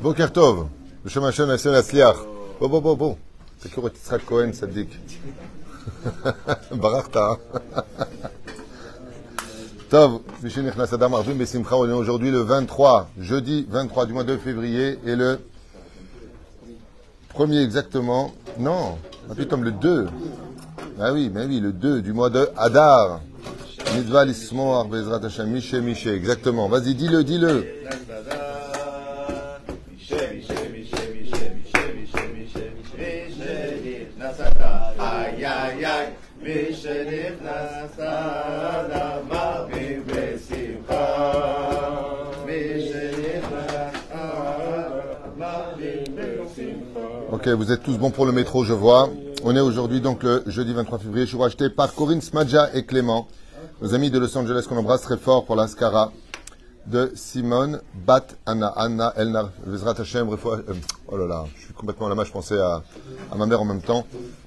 Bon Kertov, le Shem Hashem Hashem Asliach. Bon, bon, bon, bon. C'est que Yitzhak Cohen, Sadik. Tov, Mishenechnas Adam Arjun Bessimcha, on est aujourd'hui le 23, jeudi 23 du mois de février, et le premier exactement, non, comme le 2. Ah oui, mais oui, le 2 du mois de Hadar. Mitzvah Lismoar Bezrat Hashem, Miché, Miché, exactement. Vas-y, dis-le, dis-le. איי, מי שנכנס אדמה בשמחה. מי שנכנס אדמה בשמחה. Ok, vous êtes tous bons pour le métro, je vois. On est aujourd'hui donc le jeudi 23 février. Je suis racheté par Corinne Smadja et Clément, nos amis de Los Angeles qu'on embrasse très fort pour l'Ascara de Simone Bat Anna Anna Elnar Vezrat Hashem Refoua- euh, Oh là là, je suis complètement à la main, je pensais à, ma mère en même temps,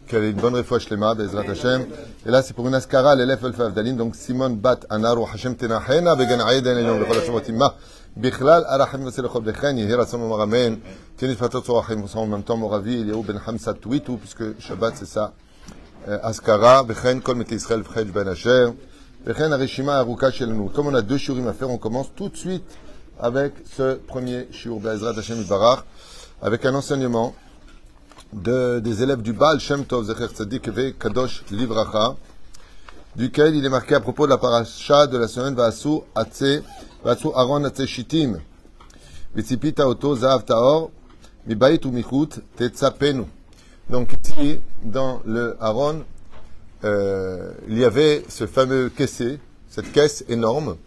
qu'elle ait une bonne réfouache lema, Bezrat Hashem. Et là, c'est pour une askara, l'élève El Favdalin, donc Simone Bat Anaru Hashem Tenahena, Began Aiden, Elion, Bechol Hashem Otimma, Bichlal, Arachim Vesel Chob Dechen, Yehir Hashem Omar Amen, Tienit Fatot Sorachim, en même temps, Moravi, Eliaou Ben Hamsa Twitou, puisque Shabbat, c'est ça, euh, Askara, Bechen, Kol Met Israël, Ben Asher, Bechen Arishima Aruka Shelenu. Comme on a deux shurim à faire, on commence tout de suite avec ce premier shur, Bezrat Hashem Ibarach avec un enseignement de, des élèves du Baal Shem Tov Zecher Tzadik ve Kadosh Livracha, duquel il est marqué à propos de la paracha de la semaine Vasu Atse, Vasu Aaron Atse Shittim, Vitsipita Oto Zahav Taor, Mibait ou Michut Tetzapenu. Donc ici, dans le Aaron, euh, il y avait ce fameux caissé, cette caisse énorme,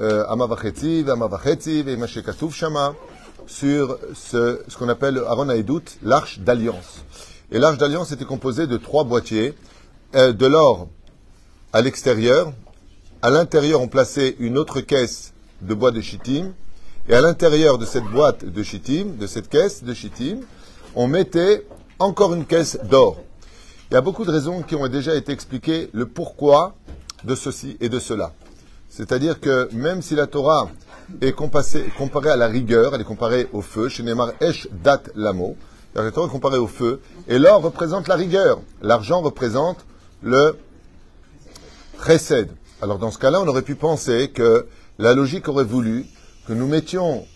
euh, Amavachetziv, Amavachetziv et Shama, sur ce, ce qu'on appelle le Aaron Haïdout, l'arche d'alliance. Et l'arche d'alliance était composée de trois boîtiers, euh, de l'or à l'extérieur, à l'intérieur on plaçait une autre caisse de bois de chittim, et à l'intérieur de cette boîte de chittim, de cette caisse de chittim, on mettait encore une caisse d'or. Il y a beaucoup de raisons qui ont déjà été expliquées, le pourquoi de ceci et de cela. C'est-à-dire que même si la Torah est comparée à la rigueur, elle est comparée au feu, chez Neymar Esh Dat Lamo, la Torah est comparée au feu, et l'or représente la rigueur, l'argent représente le chesed. Alors dans ce cas-là, on aurait pu penser que la logique aurait voulu que nous mettions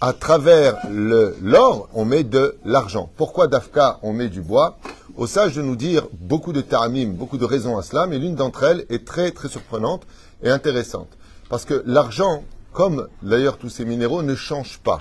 à travers l'or, on met de l'argent. Pourquoi d'Afka, on met du bois? Au sage de nous dire beaucoup de ta'amim, beaucoup de raisons à cela, mais l'une d'entre elles est très très surprenante et intéressante. Parce que l'argent, comme d'ailleurs tous ces minéraux, ne change pas.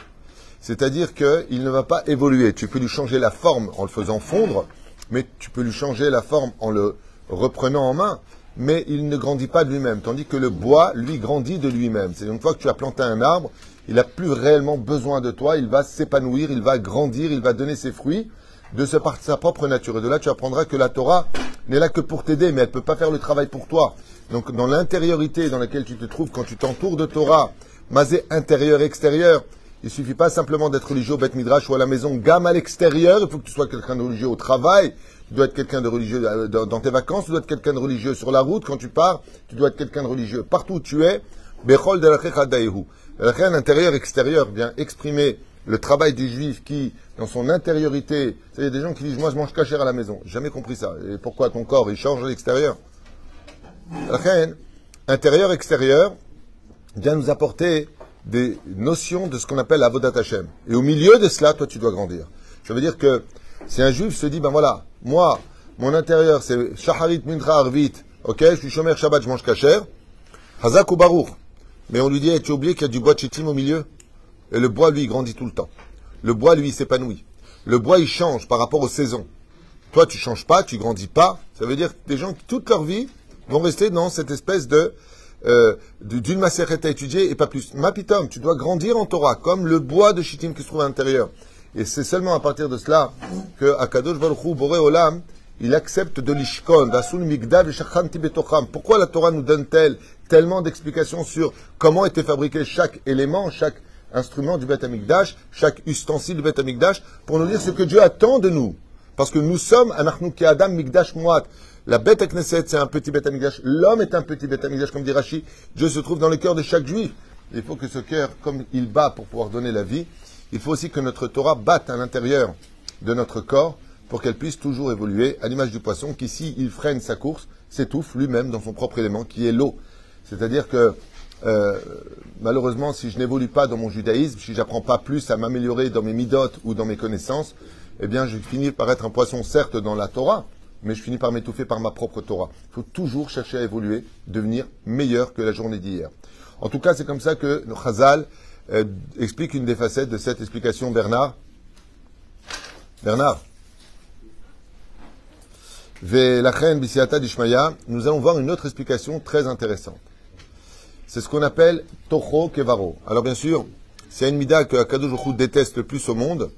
C'est-à-dire qu'il ne va pas évoluer. Tu peux lui changer la forme en le faisant fondre, mais tu peux lui changer la forme en le reprenant en main, mais il ne grandit pas de lui-même. Tandis que le bois, lui, grandit de lui-même. C'est une fois que tu as planté un arbre, il n'a plus réellement besoin de toi, il va s'épanouir, il va grandir, il va donner ses fruits de sa propre nature. Et de là, tu apprendras que la Torah n'est là que pour t'aider, mais elle ne peut pas faire le travail pour toi. Donc, dans l'intériorité dans laquelle tu te trouves, quand tu t'entoures de Torah, masé intérieur, extérieur, il suffit pas simplement d'être religieux au Beth Midrash ou à la maison, gamme à l'extérieur, il faut que tu sois quelqu'un de religieux au travail, tu dois être quelqu'un de religieux euh, dans tes vacances, tu dois être quelqu'un de religieux sur la route, quand tu pars, tu dois être quelqu'un de religieux partout où tu es. Bechol de la intérieur, extérieur vient exprimer le travail du juif qui, dans son intériorité, il y a des gens qui disent, moi je mange cachère à la maison. Jamais compris ça. Et pourquoi ton corps, il change à l'extérieur? intérieur, extérieur, vient nous apporter des notions de ce qu'on appelle Avodat Hashem. Et au milieu de cela, toi, tu dois grandir. Ça veut dire que si un juif se dit, ben voilà, moi, mon intérieur, c'est Shaharit Mintra Arvit, ok, je suis chômeur Shabbat, je mange kasher, Hazak ou Baruch. Mais on lui dit, hey, tu as oublié qu'il y a du bois chitim au milieu? Et le bois, lui, il grandit tout le temps. Le bois, lui, il s'épanouit. Le bois, il change par rapport aux saisons. Toi, tu changes pas, tu grandis pas. Ça veut dire que des gens qui, toute leur vie, vont rester dans cette espèce de euh, d'une macérette à étudier et pas plus. Mapitom, tu dois grandir en Torah, comme le bois de Shittim qui se trouve à l'intérieur. Et c'est seulement à partir de cela que Akadosh Baruch Boré Olam, il accepte de l'ishkon, migdav. Pourquoi la Torah nous donne-t-elle tellement d'explications sur comment était fabriqué chaque élément, chaque instrument du Beth Amikdash, chaque ustensile du Beth Amikdash, pour nous dire ce que Dieu attend de nous? Parce que nous sommes, anachnu adam migdash moat. La bête à Knesset, c'est un petit bête Amikdash. L'homme est un petit bête Amikdash, comme dit Rashi. Dieu se trouve dans le cœur de chaque juif. il faut que ce cœur, comme il bat pour pouvoir donner la vie, il faut aussi que notre Torah batte à l'intérieur de notre corps pour qu'elle puisse toujours évoluer, à l'image du poisson qui, s'il freine sa course, s'étouffe lui-même dans son propre élément, qui est l'eau. C'est-à-dire que, euh, malheureusement, si je n'évolue pas dans mon judaïsme, si j'apprends pas plus à m'améliorer dans mes midotes ou dans mes connaissances, eh bien, je finis par être un poisson, certes, dans la Torah, mais je finis par m'étouffer par ma propre Torah. Il faut toujours chercher à évoluer, devenir meilleur que la journée d'hier. En tout cas, c'est comme ça que Chazal euh, explique une des facettes de cette explication, Bernard? Bernard? Nous allons voir une autre explication très intéressante. C'est ce qu'on appelle Toho Kevaro. Alors bien sûr, c'est une mida que Akadosh déteste le plus au monde.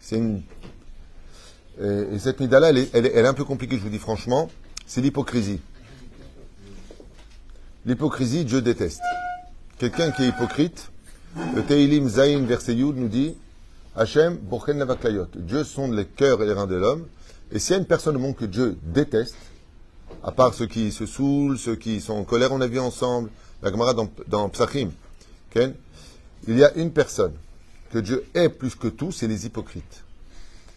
C'est une et, cette mida-là, elle est, un peu compliquée, je vous dis franchement. C'est l'hypocrisie. L'hypocrisie, Dieu déteste. Quelqu'un qui est hypocrite, le Teilim Zayin verset nous dit Hachem, Borchen Navaklayot. Dieu sonde les cœurs et les reins de l'homme. Et s'il y a une personne au monde que Dieu déteste, à part ceux qui se saoulent, ceux qui sont en colère, on a vu ensemble, la Gemara dans, dans Psachim, il y a une personne que Dieu hait plus que tout, c'est les hypocrites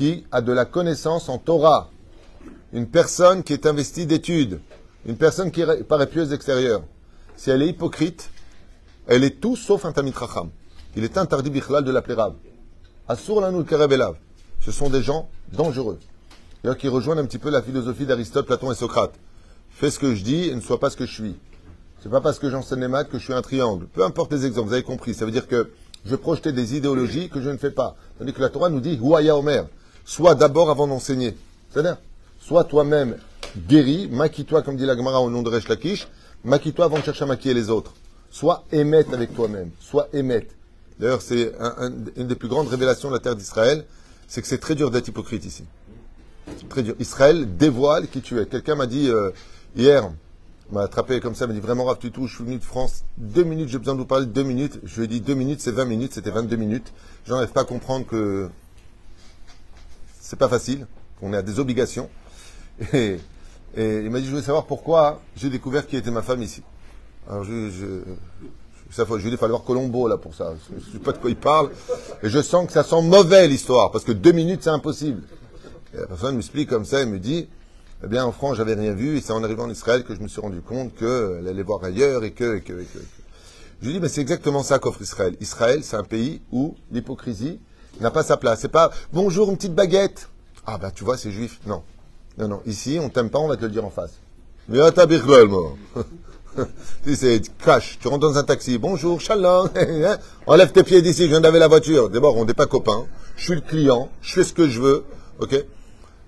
qui a de la connaissance en Torah, une personne qui est investie d'études, une personne qui paraît pieuse extérieure, si elle est hypocrite, elle est tout sauf un tamit racham. Il est interdit bichlal de l'appeler Rav. Asur lanou elav. Ce sont des gens dangereux. D'ailleurs, qui rejoignent un petit peu la philosophie d'Aristote, Platon et Socrate. Fais ce que je dis et ne sois pas ce que je suis. C'est pas parce que j'enseigne les maths que je suis un triangle. Peu importe les exemples, vous avez compris. Ça veut dire que je projetais des idéologies que je ne fais pas. Tandis que la Torah nous dit, Huaya Omer. Soit d'abord avant d'enseigner. C'est-à-dire, soit toi-même guéri, maquille-toi, comme dit la Gemara au nom de Resh Lakish, maquille-toi avant de chercher à maquiller les autres. Soit émette avec toi-même. Soit émette. D'ailleurs, c'est une des plus grandes révélations de la terre d'Israël, c'est que c'est très dur d'être hypocrite ici. Très dur. Israël dévoile qui tu es. Quelqu'un m'a dit euh, hier, m'a attrapé comme ça, m'a dit vraiment Rav tout, je suis venu de France, deux minutes, j'ai besoin de vous parler de deux minutes. Je lui ai dit deux minutes, c'est vingt minutes, c'était 22 minutes. J'en n'arrive pas à comprendre que c'est pas facile, qu'on a des obligations. Et, il m'a dit, je voulais savoir pourquoi j'ai découvert qui était ma femme ici. Alors je, je, ça, je lui ai dit, il fallait voir Colombo là pour ça. Je ne sais pas de quoi il parle. Et je sens que ça sent mauvais l'histoire, parce que deux minutes, c'est impossible. Et la personne m'explique comme ça, elle me dit, eh bien, en France, j'avais rien vu, et c'est en arrivant en Israël que je me suis rendu compte qu'elle allait voir ailleurs, et que, et que, et que. Je lui dis, mais c'est exactement ça qu'offre Israël. Israël, c'est un pays où l'hypocrisie n'a pas sa place. C'est pas bonjour, une petite baguette. Ah, bah, tu vois, c'est juif. Non. Non, non. Ici, on t'aime pas, on va te le dire en face. Mais. Si c'est cash, tu rentres dans un taxi, bonjour, shalom, enlève tes pieds d'ici, je viens d'avoir la voiture. D'abord, on n'est pas copains, je suis le client, je fais ce que je veux, ok?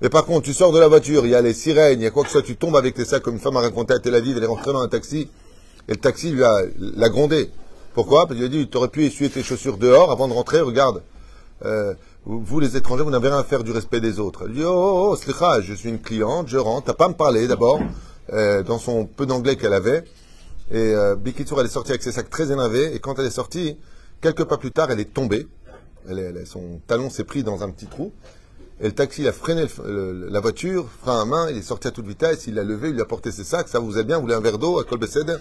Mais par contre, tu sors de la voiture, il y a les sirènes, il y a quoi que ce soit, tu tombes avec tes sacs, comme une femme a raconté à Tel Aviv, elle est rentrée dans un taxi, et le taxi lui a l'a grondé. Pourquoi? Parce qu'il a dit, tu aurais pu essuyer tes chaussures dehors avant de rentrer, regarde, euh, vous les étrangers, vous n'avez rien à faire du respect des autres. Elle dit, oh, oh, oh je suis une cliente, je rentre, t'as pas à me parler d'abord, euh, dans son peu d'anglais qu'elle avait. Et euh, elle est sortie avec ses sacs très énervés, et quand elle est sortie, quelques pas plus tard, elle est tombée. Elle, son talon s'est pris dans un petit trou. Et le taxi, il a freiné la voiture, frein à main, il est sorti à toute vitesse, il l'a levé, il lui a porté ses sacs, ça vous est bien, vous voulez un verre d'eau à Colbesed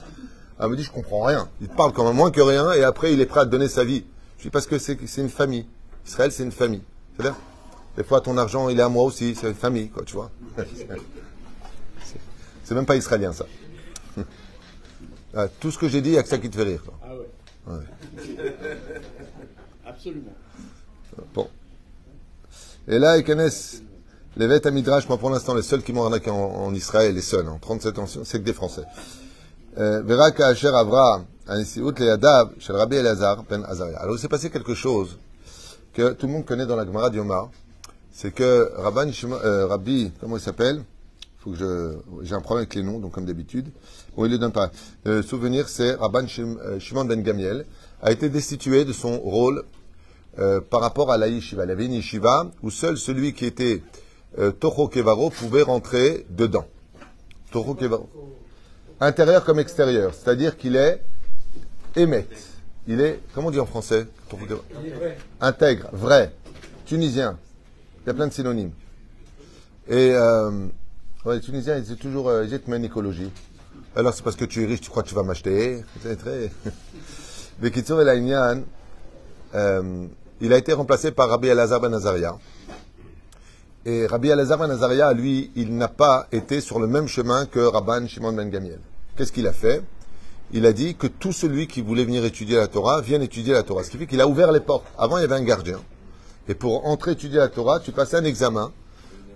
Elle me dit, je comprends rien. Il parle quand même moins que rien, et après, il est prêt à donner sa vie. Je dis, parce que c'est une famille. Israël, c'est une famille. C'est-à-dire, des fois, ton argent, il est à moi aussi, c'est une famille, quoi, tu vois. C'est même pas israélien, ça. Ah, tout ce que j'ai dit, il n'y a que ça qui te fait rire. Quoi. Ah ouais. ouais. Absolument. Bon. Et là, connaissent les Vêt Midrash, moi pour l'instant, les seuls qui m'ont arnaqué en, en, Israël, les seuls, en 37 ans, c'est que des Français. Euh, Vera Kacher Avra, Anisiut Leadav, Shel Rabbi Elazar, Ben Azaria. Alors, il s'est passé quelque chose que tout le monde connaît dans la Gemara d'Yomar, c'est que Rabban euh, Rabbi, comment il s'appelle? Faut que je, j'ai un problème avec les noms, donc comme d'habitude. Bon, il le donne pas. Le souvenir, c'est Rabban euh, Shimon Ben Gamiel. a été destitué de son rôle euh, par rapport à la yeshiva. Il avait une yeshiva où seul celui qui était euh, Toho Kevaro pouvait rentrer dedans. Toho Kevaro. Intérieur comme extérieur, c'est-à-dire qu'il est émet. Il est, comment on dit en français Toho Kevaro Intègre, vrai, tunisien. Il y a plein de synonymes. Et euh, ouais, les Tunisiens, ils disent toujours euh, j'ai une écologie. Alors c'est parce que tu es riche, tu crois que tu vas m'acheter. C'est très. Bekitsur El euh, il a été remplacé par Rabbi Elazar Ben Azaria. Et Rabbi Elazar Ben Azaria, lui, il n'a pas été sur le même chemin que Rabban Shimon Ben Gamiel. Qu'est-ce qu'il a fait? Il a dit que tout celui qui voulait venir étudier la Torah vienne étudier la Torah. Ce qui fait qu'il a ouvert les portes. Avant, il y avait un gardien. Et pour entrer étudier la Torah, tu passais un examen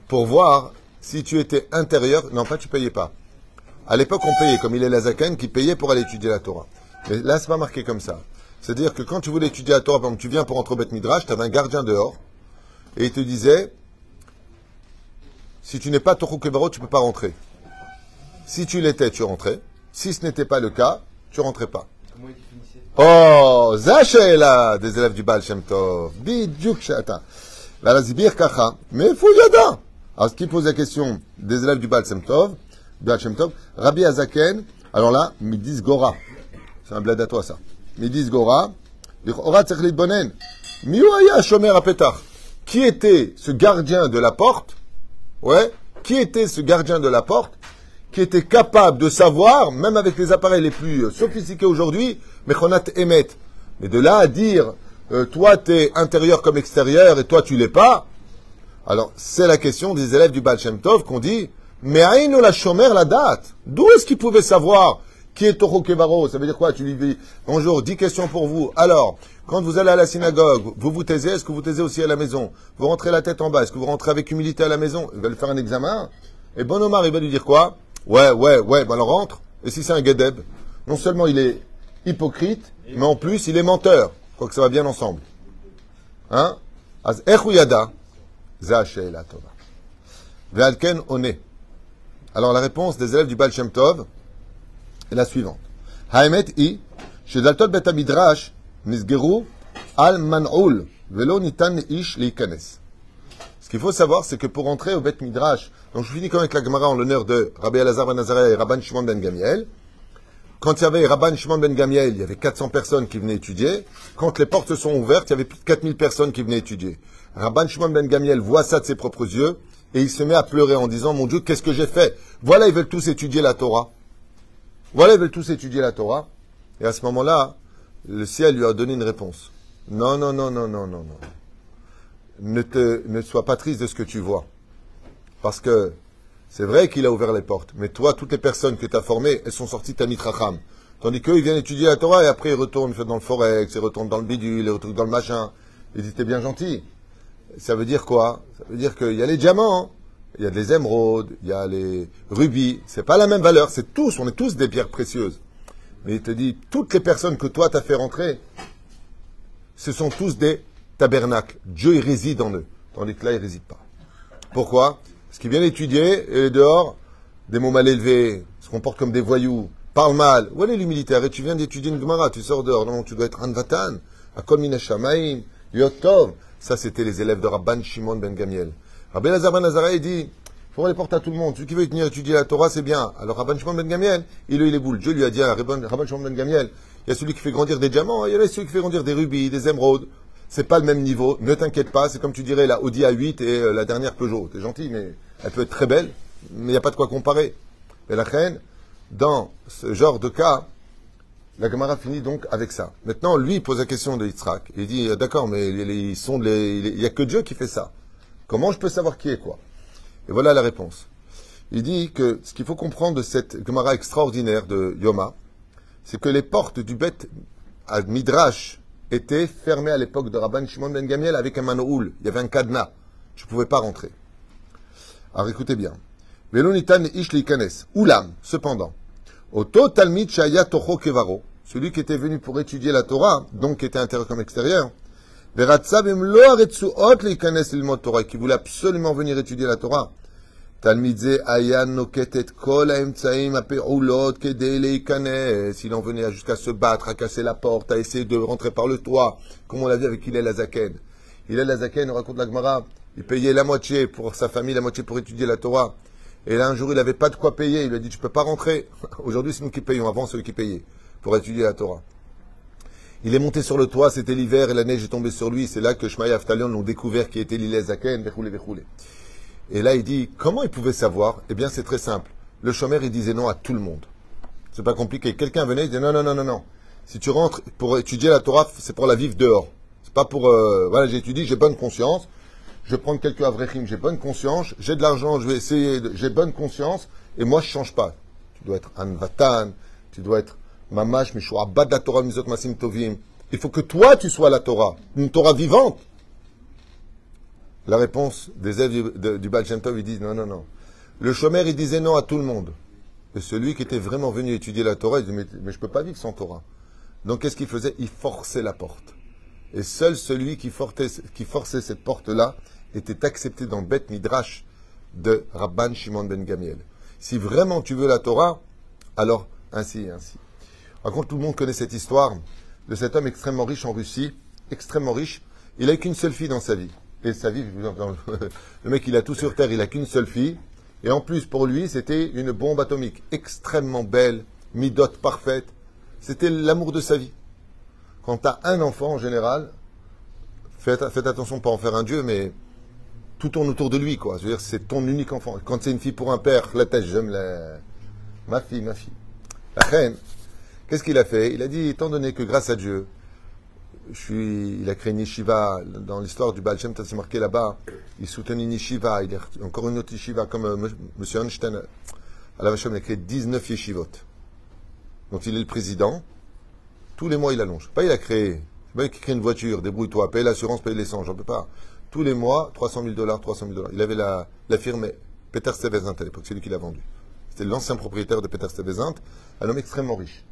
pour voir si tu étais intérieur. Non, pas tu payais pas. À l'époque, on payait, comme il est la Zaken, qui payait pour aller étudier la Torah. Mais là, c'est pas marqué comme ça. C'est-à-dire que quand tu voulais étudier la Torah, par exemple, tu viens pour entrer au Beth Midrash, tu avais un gardien dehors, et il te disait, si tu n'es pas Torah tu peux pas rentrer. Si tu l'étais, tu rentrais. Si ce n'était pas le cas, tu rentrais pas. Comment il définissait? Oh, là des élèves du Baal Shem Tov. Bidjuk Shata. La Zibir Kacha. Mais Fouyada. Alors, ce qui pose la question des élèves du Baal Shem Tov, Baal Shem Tov, Rabbi Azaken, alors là, Midis Gora. C'est un bled à toi, ça. Midis Gora. Bonen. Miouaya Shomer Apetar. Qui était ce gardien de la porte? Ouais. Qui était ce gardien de la porte? Qui était capable de savoir, même avec les appareils les plus sophistiqués aujourd'hui, Mechonat Emet. Mais de là à dire, euh, toi t'es intérieur comme extérieur et toi tu l'es pas, alors c'est la question des élèves du Baal Shem Tov qu'on dit, mais Aïnou la Shomer la date. D'où est-ce qu'ils pouvaient savoir qui est Toro Kevaro? Ça veut dire quoi Tu lui dis, bonjour, dix questions pour vous. Alors, quand vous allez à la synagogue, vous vous taisez, est-ce que vous taisez aussi à la maison? Vous rentrez la tête en bas, est-ce que vous rentrez avec humilité à la maison? Il va lui faire un examen. Et Bon Omar, il va lui dire quoi? Ouais, ouais, ouais, ben alors rentre. Et si c'est un Gedeb Non seulement il est hypocrite, mais en plus il est menteur. Je crois que ça va bien ensemble. Hein? Az echuyada, za she'ela tova. Ve'alken one. Alors la réponse des élèves du Baal Shem Tov est la suivante. Haemet i, shedaltot bet midrash nisgeru al man'ul, velo nitan ish leikanes. Ce qu'il faut savoir, c'est que pour entrer au Bet Midrash, donc je finis comme avec la Gemara en l'honneur de Rabbi Elazar ben Azariah et Rabban Shimon ben Gamiel. Quand il y avait Rabban Shimon ben Gamiel, il y avait 400 personnes qui venaient étudier. Quand les portes sont ouvertes, il y avait plus de 4000 personnes qui venaient étudier. Rabban Shimon ben Gamiel voit ça de ses propres yeux et il se met à pleurer en disant, mon Dieu, qu'est-ce que j'ai fait? Voilà, ils veulent tous étudier la Torah. Voilà, ils veulent tous étudier la Torah. Et à ce moment-là, le ciel lui a donné une réponse. Non, non, non, non, non, non, non ne, te, ne sois pas triste de ce que tu vois. Parce que c'est vrai qu'il a ouvert les portes, mais toi, toutes les personnes que tu as formées, elles sont sorties de ta mitracham. Tandis qu'eux, ils viennent étudier la Torah et après ils retournent dans le forex, ils retournent dans le bidule, ils retournent dans le machin. Ils disent, t'es bien gentil. Ça veut dire quoi? Ça veut dire qu'il y a les diamants, il y a des émeraudes, il y a les rubis. C'est pas la même valeur, c'est tous, on est tous des pierres précieuses. Mais il te dit, toutes les personnes que toi t'as fait rentrer, ce sont tous des tabernacle. Dieu, il réside en eux. Tandis que là, il ne réside pas. Pourquoi? Parce qu'ils viennent étudier et dehors, des mots mal élevés, se comportent comme des voyous, parlent mal. Où est l'humilité Et tu viens d'étudier une Gemara, tu sors dehors. Non, tu dois être Anvatan, Akol Minashamaim, Yotov. Ça, c'était les élèves de Rabban Shimon ben Gamiel. Rabbi Lazar ben Nazara, il dit, faut ouvrir les portes à tout le monde. Celui qui veut venir étudier la Torah, c'est bien. Alors Rabban Shimon ben Gamiel, il a eu les boules. Dieu lui a dit à Rabban Shimon ben Gamiel, il y a celui qui fait grandir des diamants, il y a celui qui fait grandir des rubis, des émeraudes c'est pas le même niveau. Ne t'inquiète pas, c'est comme tu dirais la Audi A8 et euh, la dernière Peugeot. T'es gentil, mais elle peut être très belle, mais il n'y a pas de quoi comparer. Mais la reine, dans ce genre de cas, la Gemara finit donc avec ça. Maintenant, lui, pose la question de Yitzhak. Il dit, euh, d'accord, mais ils sont il n'y a que Dieu qui fait ça. Comment je peux savoir qui est quoi? Et voilà la réponse. Il dit que ce qu'il faut comprendre de cette Gemara extraordinaire de Yoma, c'est que les portes du bête à Midrash était fermé à l'époque de Rabban Shimon ben Gamiel avec un manoul. Il y avait un cadenas. Je ne pouvais pas rentrer. Alors écoutez bien. Velonitan Ishli Kanes. Oulam, cependant. Oto Talmid Shaya Toho Kevaro. Celui qui était venu pour étudier la Torah, donc qui était intérieur comme extérieur. Veratzav Emlo Aretsuot Likanes Ilmot Torah, qui voulait absolument venir étudier la Torah. Talmidze Ayan Noketet Kol Aemtsaim Apeulot Kedele Kanes. Il en venait jusqu'à se battre, à casser la porte, à essayer de rentrer par le toit, comme on l'a vu avec Hillel Azaken. Hillel Azaken raconte la Gemara il payait la moitié pour sa famille, la moitié pour étudier la Torah. Et là, un jour, il n'avait pas de quoi payer. Il lui a dit, tu peux pas rentrer. Aujourd'hui, c'est nous qui payons. Avant, celui qui payait pour étudier la Torah. Il est monté sur le toit, c'était l'hiver et la neige est tombée sur lui. C'est là que Shmaï Aftalion l'ont découvert qui était l'Ilez Zaken, Et là, il dit, comment il pouvait savoir? Eh bien, c'est très simple. Le chômeur, il disait non à tout le monde. C'est pas compliqué. Quelqu'un venait, il disait non, non, non, non, non. Si tu rentres pour étudier la Torah, c'est pour la vivre dehors. C'est pas pour, euh, voilà, j'étudie, j'ai bonne conscience. Je prendre quelques avrechim, j'ai bonne conscience. J'ai de l'argent, je vais essayer, j'ai bonne conscience. Et moi, je change pas. Tu dois être anvatan, tu dois être Mamash, la Torah, Masim Tovim. Il faut que toi, tu sois la Torah, une Torah vivante. La réponse des élèves du, Shem Tov, ils disent non, non, non. Le chômeur, il disait non à tout le monde. Et celui qui était vraiment venu étudier la Torah, il disait mais, je ne peux pas vivre sans Torah. Donc qu'est-ce qu'il faisait? Il forçait la porte. Et seul celui qui forçait, qui forçait cette porte-là était accepté dans le Bet Midrash de Rabban Shimon ben Gamiel. Si vraiment tu veux la Torah, alors ainsi et ainsi. Par contre, tout le monde connaît cette histoire de cet homme extrêmement riche en Russie, extrêmement riche. Il n'a qu'une seule fille dans sa vie. Et sa vie, le mec, il a tout sur Terre, il n'a qu'une seule fille. Et en plus, pour lui, c'était une bombe atomique extrêmement belle, midote parfaite. C'était l'amour de sa vie. Quand tu as un enfant, en général, faites, attention, pas en faire un dieu, mais tout tourne autour de lui, quoi. Je veux dire, c'est ton unique enfant. Quand c'est une fille pour un père, la tête, j'aime la... ma fille, ma fille. La reine, Qu'est-ce qu'il a fait? Il a dit, étant donné que grâce à Dieu, je il a créé une yeshiva, dans l'histoire du Baal Shem c'est marqué là-bas, il soutenait une yeshiva, il a encore une autre yeshiva, comme euh, M. Einstein, à la il a créé 19 yeshivot. Donc il est le président, tous les mois il allonge. Pas il a créé, pas qu'il crée une voiture, débrouille-toi, paye l'assurance, paye l'essence, j'en peux pas. Tous les mois, 300 000 dollars, 300 000 dollars. Il avait la, la firme Peter Stuyvesant à l'époque, c'est lui qui l'a vendu. C'était l'ancien propriétaire de Peter Stuyvesant, un homme extrêmement riche.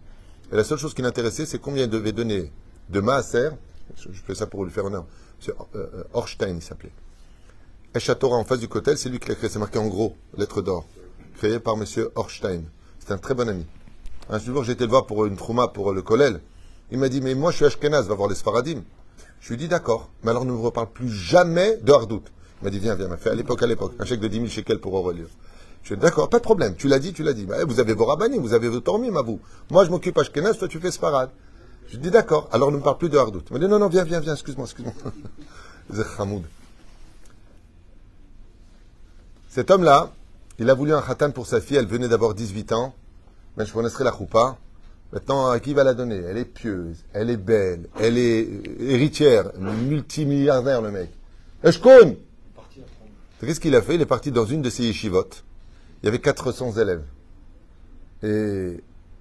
Et la seule chose qui l'intéressait, c'est combien il devait donner de maaser. Je fais ça pour lui faire honneur. C'est euh, Horstein, il s'appelait. Echatora en face du cotel, c'est lui qui l'a créé. C'est marqué en gros, lettre d'or. Créé par M. Horstein. C'est un très bon ami. Un jour, été le voir pour une trouma pour le kolel. Il m'a dit, mais moi, je suis Ashkenaz, va voir les Sfaradim. Je lui ai dit, d'accord. Mais alors, ne me reparle plus jamais de Hardout. Il m'a dit, viens, viens, m'a fait à l'époque, à l'époque. Un chèque de 10 000 shekels pour Aurélien. Je dis, d'accord, pas de problème. Tu l'as dit, tu l'as dit. Bah, vous avez vos rabbinis, vous avez vos tormim à vous. Moi, je m'occupe à Ashkenaz, toi, tu fais Sfarad. Je dis, d'accord. Alors, ne me parle plus de Hardout. Il m'a dit, non, non, viens, viens, viens, excuse-moi, excuse-moi. Cet homme-là, il a voulu un khatan pour sa fille, elle venait d'avoir 18 ans. Mais je connaisserai la choupa. Maintenant, à qui va la donner? Elle est pieuse, elle est belle, elle est héritière, multimilliardaire, le mec. Eshkon Qu'est-ce qu'il a fait? Il est parti dans une de ses yeshivotes il y avait 400 élèves. Et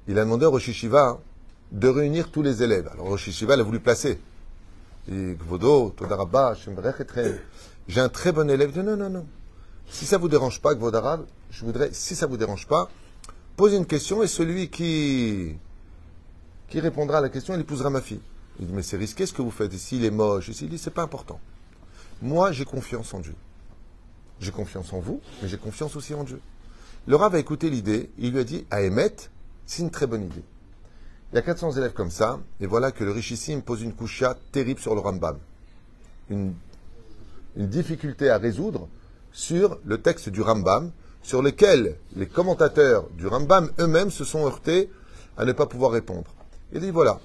il a demandé au Rosh de réunir tous les élèves. Alors Rosh Yeshiva l'a voulu placer. Il dit, j'ai un très bon élève. Non, non, non. Si ça vous dérange pas, Gvodarab, je voudrais, si ça vous dérange pas, posez une question et celui qui, qui répondra à la question, il épousera ma fille. Il dit, mais c'est risqué ce que vous faites. Ici, il est moche. Ici, il dit, c'est pas important. Moi, j'ai confiance en Dieu. J'ai confiance en vous, mais j'ai confiance aussi en Dieu. Le Rav a écouté l'idée, il lui a dit à Emmet, c'est une très bonne idée. Il y a 400 élèves comme ça, et voilà que le richissime pose une coucha terrible sur le Rambam. Une difficulté à résoudre sur le texte du Rambam, sur lequel les commentateurs du Rambam eux-mêmes se sont heurtés à ne pas pouvoir répondre. Il dit voilà,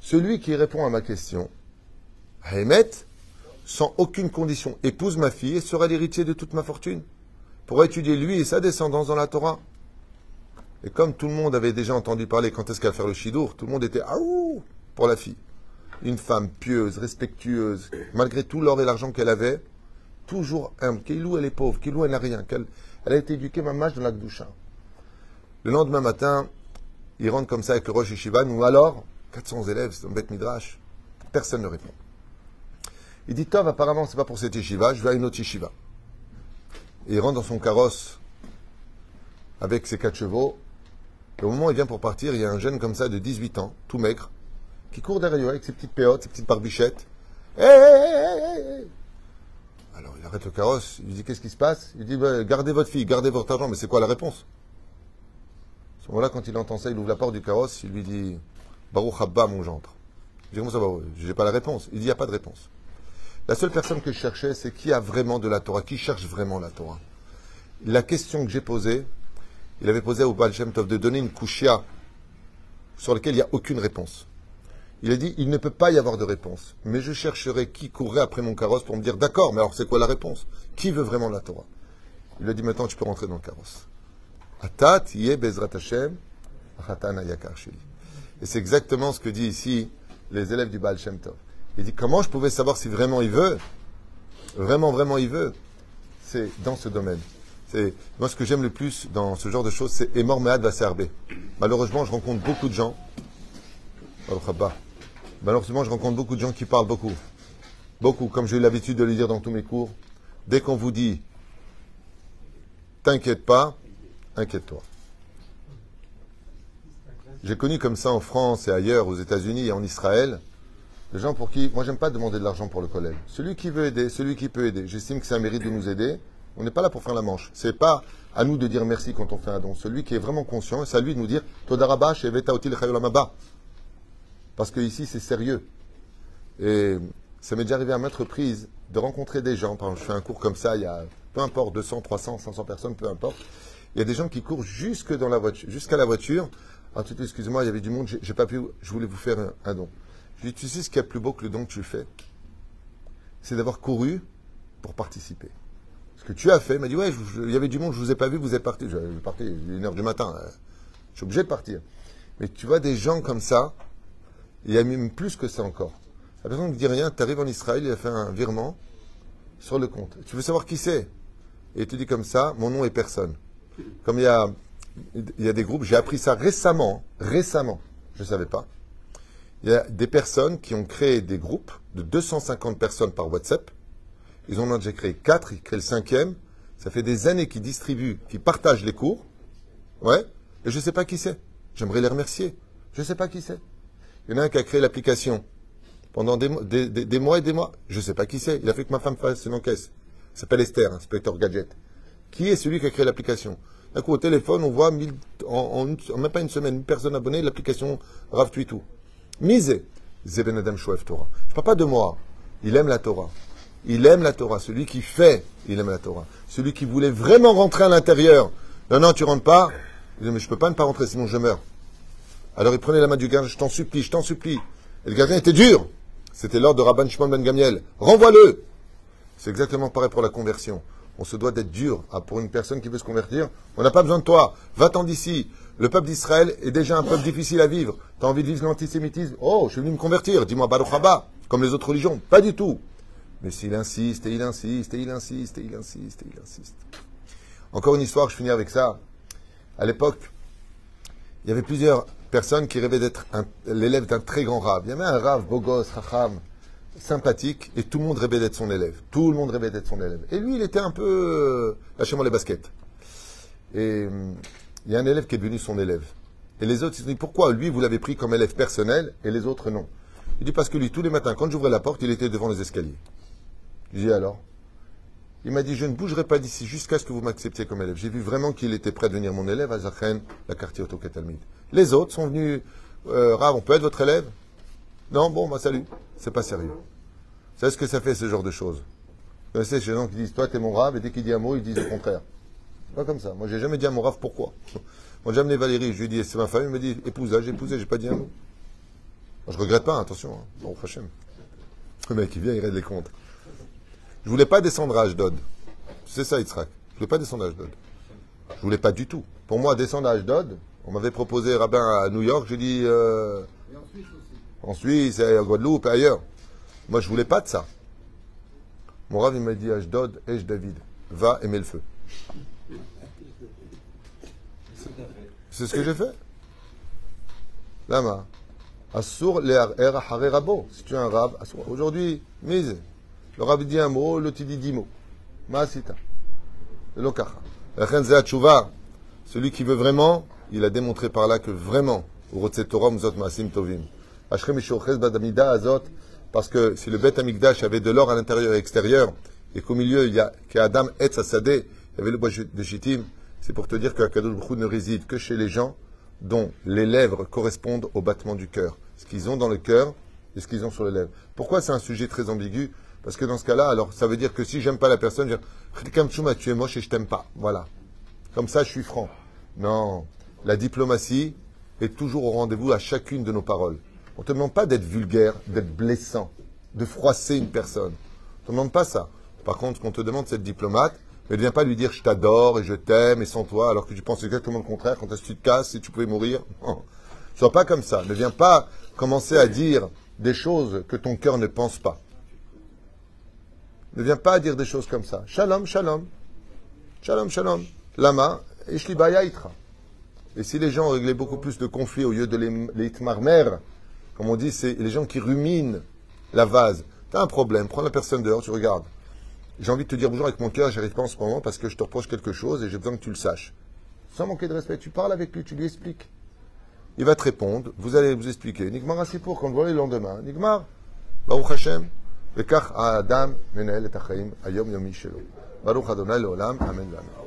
celui qui répond à ma question, Emmet, sans aucune condition, épouse ma fille et sera l'héritier de toute ma fortune pour étudier lui et sa descendance dans la Torah. Et comme tout le monde avait déjà entendu parler quand est-ce qu'elle va faire le shidour, tout le monde était aouh pour la fille. Une femme pieuse, respectueuse, malgré tout l'or et l'argent qu'elle avait, toujours humble. Kilou, elle est pauvre. Kilou, elle n'a rien. Elle, a été éduquée mamache dans la. Le lendemain matin, il rentre comme ça avec le Rosh Yeshiva, ou alors, 400 élèves, c'est un bête midrash. Personne ne répond. Il dit, Tov, apparemment, c'est pas pour cette yeshiva, je vais à une autre yeshiva. Et il rentre dans son carrosse avec ses quatre chevaux. Et au moment où il vient pour partir, il y a un jeune comme ça de 18 ans, tout maigre, qui court derrière lui avec ses petites péotes, ses petites barbichettes. Hé, hé, hé Alors il arrête le carrosse. Il lui dit, qu'est-ce qui se passe? Il dit, bah, gardez votre fille, gardez votre argent. Mais c'est quoi la réponse? Ce moment-là, quand il entend ça, il ouvre la porte du carrosse, il lui dit, Baruch Habba, mon gendre. Je dis, comment ça va J'ai pas la réponse. Il dit, il n'y a pas de réponse. La seule personne que je cherchais, c'est qui a vraiment de la Torah, qui cherche vraiment la Torah. La question que j'ai posée, il avait posé au Baal Tov de donner une couchia sur laquelle il n'y a aucune réponse. Il a dit, il ne peut pas y avoir de réponse. Mais je chercherai qui courrait après mon carrosse pour me dire, d'accord, mais alors c'est quoi la réponse? Qui veut vraiment la Torah? Il a dit, maintenant tu peux rentrer dans le carrosse. Atat yé bezrat Hashem, Et c'est exactement ce que dit ici les élèves du Baal Shem Tov. Il dit, comment je pouvais savoir si vraiment il veut? Vraiment, vraiment il veut? C'est dans ce domaine. C'est Moi, ce que j'aime le plus dans ce genre de choses, c'est Emor Mead va Malheureusement, je rencontre beaucoup de gens. Malheureusement, je rencontre beaucoup de gens qui parlent beaucoup. Beaucoup, comme j'ai eu l'habitude de le dire dans tous mes cours. Dès qu'on vous dit T'inquiète pas, inquiète-toi. J'ai connu comme ça en France et ailleurs, aux États-Unis et en Israël, des gens pour qui, moi j'aime pas demander de l'argent pour le collègue. Celui qui veut aider, celui qui peut aider, j'estime que un mérite de nous aider. On n'est pas là pour faire la manche. C'est pas à nous de dire merci quand on fait un don. Celui qui est vraiment conscient, c'est à lui de nous dire Todaraba Veta Otil parce que ici, c'est sérieux. Et ça m'est déjà arrivé à maintes reprises de rencontrer des gens. Par exemple, je fais un cours comme ça, il y a, peu importe, 200, 300, 500 personnes, peu importe. Il y a des gens qui courent jusque dans la voiture, jusqu'à la voiture. Ah, tout excusez-moi, il y avait du monde, j'ai pas pu, je voulais vous faire un, don. Je dis, tu sais ce qu'il y a plus beau que le don que tu fais? C'est d'avoir couru pour participer. Ce que tu as fait, il m'a dit, ouais, il y avait du monde, je vous ai pas vu, vous êtes parti. Je, je partais, une heure du matin. Euh, je suis obligé de partir. Mais tu vois des gens comme ça, il y a même plus que ça encore. La personne ne dit rien, tu arrives en Israël, il a fait un virement sur le compte. Tu veux savoir qui c'est? Et tu dis comme ça, mon nom est personne. Comme il y a, il y a des groupes, j'ai appris ça récemment, récemment, je ne savais pas. Il y a des personnes qui ont créé des groupes de 250 personnes par WhatsApp. Ils en ont déjà créé 4, ils créent le cinquième. Ça fait des années qu'ils distribuent, qu'ils partagent les cours. Ouais. Et je ne sais pas qui c'est. J'aimerais les remercier. Je ne sais pas qui c'est. Il y en a un qui a créé l'application pendant des, mois et des mois. Je ne sais pas qui c'est. Il a fait que ma femme fasse une encaisse. Il s'appelle Esther, inspecteur gadget. Qui est celui qui a créé l'application? D'un coup, au téléphone, on voit en, même pas une semaine, une personne abonnée, l'application Rav Twitou. Mise. Zeben Adam Torah. Je ne parle pas de moi. Il aime la Torah. Il aime la Torah. Celui qui fait, il aime la Torah. Celui qui voulait vraiment rentrer à l'intérieur. Non, non, tu rentres pas. Il dit, mais je ne peux pas ne pas rentrer, sinon je meurs. Alors il prenait la main du gardien, je t'en supplie, je t'en supplie. Et le gardien était dur. C'était l'ordre de Rabban Shimon Ben Gamiel. Renvoie-le C'est exactement pareil pour la conversion. On se doit d'être dur ah, pour une personne qui veut se convertir. On n'a pas besoin de toi. Va-t'en d'ici. Le peuple d'Israël est déjà un peuple difficile à vivre. Tu as envie de vivre l'antisémitisme? Oh, je suis venu me convertir. Dis-moi Baruch Haba, comme les autres religions. Pas du tout. Mais s'il insiste, et il insiste, et il insiste, et il insiste, et il insiste. Encore une histoire, je finis avec ça. À l'époque, il y avait plusieurs personne qui rêvait d'être l'élève d'un très grand rave. Il y avait un rave, beau gosse, racham, sympathique, et tout le monde rêvait d'être son élève. Tout le monde rêvait d'être son élève. Et lui, il était un peu... Euh, lâchez-moi les baskets. Et hum, il y a un élève qui est devenu son élève. Et les autres, ils se dit, pourquoi lui, vous l'avez pris comme élève personnel, et les autres, non? Il dit, parce que lui, tous les matins, quand j'ouvrais la porte, il était devant les escaliers. Je dis, alors? Il m'a dit, je ne bougerai pas d'ici jusqu'à ce que vous m'acceptiez comme élève. J'ai vu vraiment qu'il était prêt à devenir mon élève à Zachren, la quartier Autocatalmide. Les autres sont venus, euh, Rav, on peut être votre élève? Non, bon, bah salut. C'est pas sérieux. Vous savez ce que ça fait, ce genre de choses? Vous savez, ces gens qui disent, toi, t'es mon Rav, et dès qu'il dit un mot, ils disent le contraire. Pas comme ça. Moi, j'ai jamais dit à mon Rav pourquoi? Moi, j'ai amené Valérie, je lui ai dit, c'est ma famille, il m'a dit, épouse, j'ai épousé, j'ai pas dit un mot. Moi, je regrette pas, attention. Hein. Bon, Hachem. Le mec, il vient, il règle les comptes. Je voulais pas descendre à Ashdod. C'est ça, Yitzhak. Je voulais pas descendre à Ashdod. Je voulais pas du tout. Pour moi, descendre à Ashdod, on m'avait proposé rabbin à New York, j'ai dit. Euh, en Suisse. En Guadeloupe, et ailleurs. Moi, je voulais pas de ça. Mon rave, il m'a dit Ashdod, Esh David, va aimer le feu. C'est ce que j'ai fait. Lama. Assur er rabo. Si tu es un rab, aujourd'hui, mise. Le rabbi dit un mot, le dit dix mots. Maasita. Le Celui qui veut vraiment, il a démontré par là que vraiment, parce que si le Bet Amikdash avait de l'or à l'intérieur et extérieur, et qu'au milieu, il y a Adam et Sassadeh, il y avait le bois de c'est pour te dire que Akadosh Baruch ne réside que chez les gens dont les lèvres correspondent au battement du cœur. Ce qu'ils ont dans le cœur et ce qu'ils ont sur les lèvres. Pourquoi c'est un sujet très ambigu? Parce que dans ce cas-là, alors ça veut dire que si j'aime pas la personne, je dire tu es moche et je t'aime pas. Voilà. Comme ça, je suis franc. Non. La diplomatie est toujours au rendez-vous à chacune de nos paroles. On ne te demande pas d'être vulgaire, d'être blessant, de froisser une personne. On ne te demande pas ça. Par contre, qu'on te demande, c'est de diplomate, ne viens pas lui dire je t'adore et je t'aime et sans toi, alors que tu penses exactement le contraire quand tu te casses et tu pouvais mourir. Non. Sois pas comme ça. Ne viens pas commencer à dire des choses que ton cœur ne pense pas. Ne viens pas dire des choses comme ça. Shalom, shalom. Shalom, shalom. Lama, itra. Et si les gens réglaient beaucoup plus de conflits au lieu de les, marmer, comme on dit, c'est les gens qui ruminent la vase. Tu as un problème, prends la personne dehors, tu regardes. J'ai envie de te dire bonjour avec mon cœur, j'arrive pas en ce moment parce que je te reproche quelque chose et j'ai besoin que tu le saches. Sans manquer de respect, tu parles avec lui, tu lui expliques. Il va te répondre, vous allez vous expliquer. Nigmar pour quand vous voyez le lendemain. Nigmar, Baruch Hashem, וכך האדם מנהל את החיים היום-יומי שלו. ברוך אדוני לעולם, אמן ואמן.